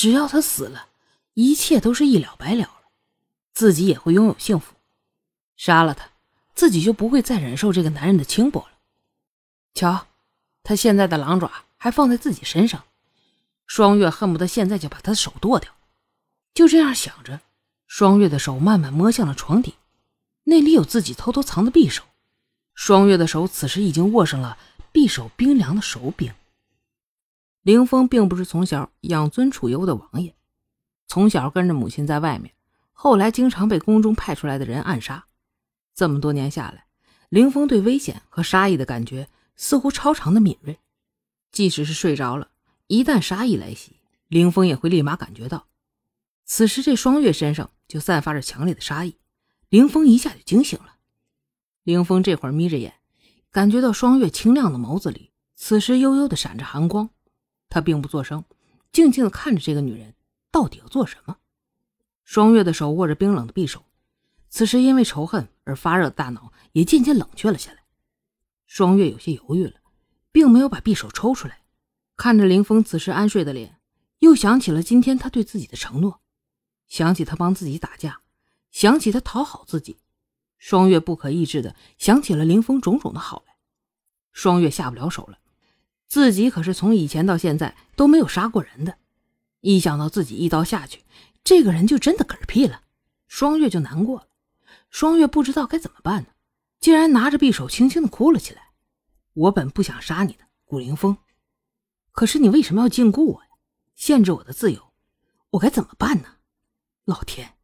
只要他死了，一切都是一了百了了，自己也会拥有幸福。杀了他，自己就不会再忍受这个男人的轻薄了。瞧，他现在的狼爪还放在自己身上，双月恨不得现在就把他的手剁掉。就这样想着，双月的手慢慢摸向了床底，那里有自己偷偷藏的匕首。双月的手此时已经握上了匕首冰凉的手柄。凌风并不是从小养尊处优的王爷，从小跟着母亲在外面，后来经常被宫中派出来的人暗杀。这么多年下来，凌风对危险和杀意的感觉似乎超常的敏锐。即使是睡着了，一旦杀意来袭，凌风也会立马感觉到。此时这双月身上就散发着强烈的杀意，凌风一下就惊醒了。凌风这会儿眯着眼，感觉到双月清亮的眸子里，此时悠悠的闪着寒光。他并不作声，静静的看着这个女人到底要做什么。双月的手握着冰冷的匕首，此时因为仇恨而发热的大脑也渐渐冷却了下来。双月有些犹豫了，并没有把匕首抽出来。看着林峰此时安睡的脸，又想起了今天他对自己的承诺，想起他帮自己打架，想起他讨好自己，双月不可抑制的想起了林峰种种的好来。双月下不了手了。自己可是从以前到现在都没有杀过人的，一想到自己一刀下去，这个人就真的嗝屁了，双月就难过了。双月不知道该怎么办呢，竟然拿着匕首轻轻的哭了起来。我本不想杀你的，古凌风，可是你为什么要禁锢我呀？限制我的自由，我该怎么办呢？老天！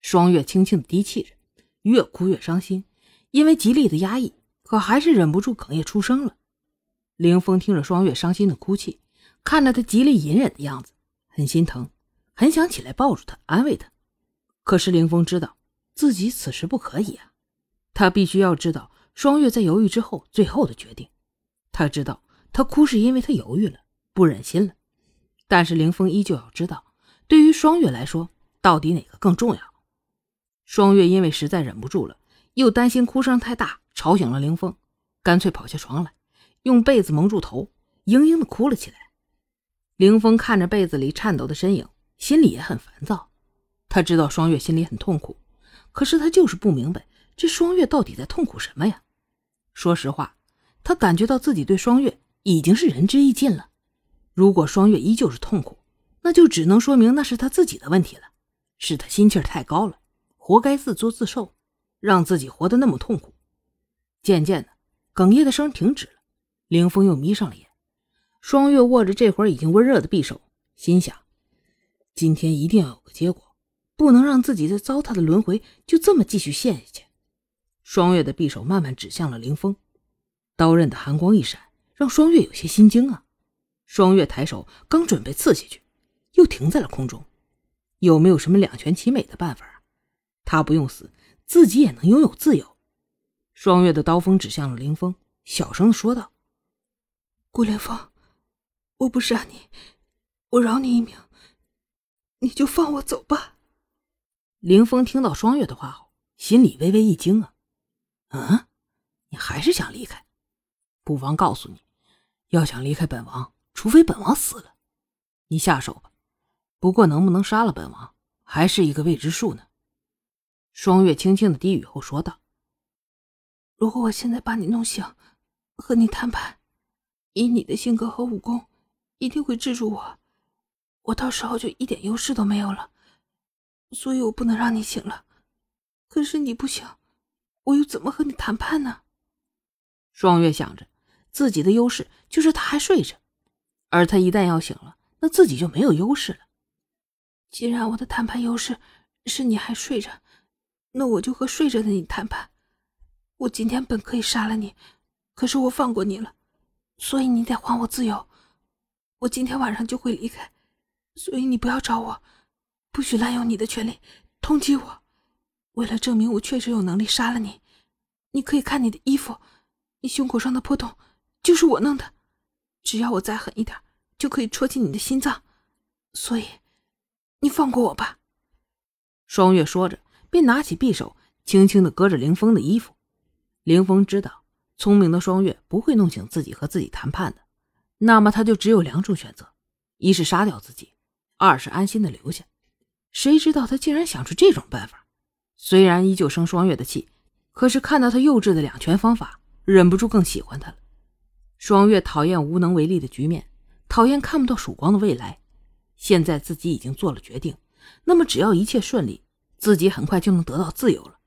双月轻轻的低泣着，越哭越伤心，因为极力的压抑，可还是忍不住哽咽出声了。凌风听着双月伤心的哭泣，看着她极力隐忍的样子，很心疼，很想起来抱住她安慰她。可是凌风知道自己此时不可以啊，他必须要知道双月在犹豫之后最后的决定。他知道他哭是因为他犹豫了，不忍心了。但是凌风依旧要知道，对于双月来说，到底哪个更重要？双月因为实在忍不住了，又担心哭声太大吵醒了凌风，干脆跑下床来。用被子蒙住头，嘤嘤的哭了起来。凌风看着被子里颤抖的身影，心里也很烦躁。他知道双月心里很痛苦，可是他就是不明白这双月到底在痛苦什么呀？说实话，他感觉到自己对双月已经是仁至义尽了。如果双月依旧是痛苦，那就只能说明那是他自己的问题了，是他心气儿太高了，活该自作自受，让自己活得那么痛苦。渐渐的，哽咽的声停止了。凌风又眯上了眼，双月握着这会儿已经温热的匕首，心想：今天一定要有个结果，不能让自己这糟蹋的轮回就这么继续陷下去。双月的匕首慢慢指向了凌风，刀刃的寒光一闪，让双月有些心惊啊。双月抬手刚准备刺下去，又停在了空中。有没有什么两全其美的办法啊？他不用死，自己也能拥有自由。双月的刀锋指向了凌风，小声的说道。顾连峰，我不杀你，我饶你一命，你就放我走吧。凌风听到双月的话后，心里微微一惊啊，嗯，你还是想离开？不妨告诉你，要想离开本王，除非本王死了，你下手吧。不过能不能杀了本王，还是一个未知数呢。双月轻轻的低语后说道：“如果我现在把你弄醒，和你谈判。”以你的性格和武功，一定会制住我，我到时候就一点优势都没有了。所以我不能让你醒了。可是你不醒，我又怎么和你谈判呢？双月想着，自己的优势就是他还睡着，而他一旦要醒了，那自己就没有优势了。既然我的谈判优势是你还睡着，那我就和睡着的你谈判。我今天本可以杀了你，可是我放过你了。所以你得还我自由，我今天晚上就会离开，所以你不要找我，不许滥用你的权利通缉我。为了证明我确实有能力杀了你，你可以看你的衣服，你胸口上的破洞就是我弄的。只要我再狠一点，就可以戳进你的心脏。所以，你放过我吧。双月说着，便拿起匕首，轻轻的割着凌风的衣服。凌风知道。聪明的双月不会弄醒自己和自己谈判的，那么他就只有两种选择：一是杀掉自己，二是安心的留下。谁知道他竟然想出这种办法，虽然依旧生双月的气，可是看到他幼稚的两全方法，忍不住更喜欢他了。双月讨厌无能为力的局面，讨厌看不到曙光的未来。现在自己已经做了决定，那么只要一切顺利，自己很快就能得到自由了。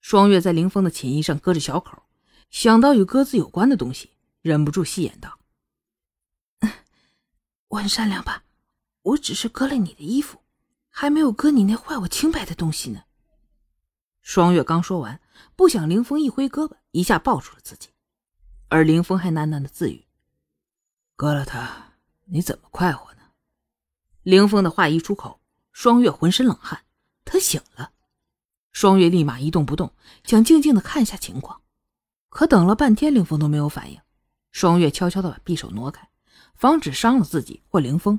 双月在林峰的寝衣上割着小口，想到与鸽子有关的东西，忍不住戏言道：“我很善良吧？我只是割了你的衣服，还没有割你那坏我清白的东西呢。”双月刚说完，不想林峰一挥胳膊，一下抱住了自己，而林峰还喃喃的自语：“割了他，你怎么快活呢？”凌风的话一出口，双月浑身冷汗。他醒了，双月立马一动不动，想静静的看一下情况。可等了半天，凌风都没有反应。双月悄悄的把匕首挪开，防止伤了自己或凌风。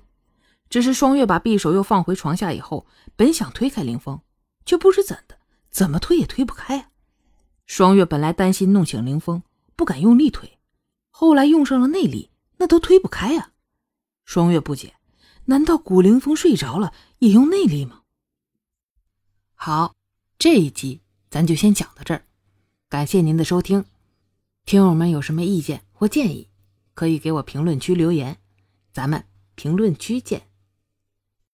只是双月把匕首又放回床下以后，本想推开凌风，却不知怎的，怎么推也推不开啊！双月本来担心弄醒凌风，不敢用力推，后来用上了内力，那都推不开啊！双月不解。难道古凌风睡着了也用内力吗？好，这一集咱就先讲到这儿，感谢您的收听。听友们有什么意见或建议，可以给我评论区留言，咱们评论区见。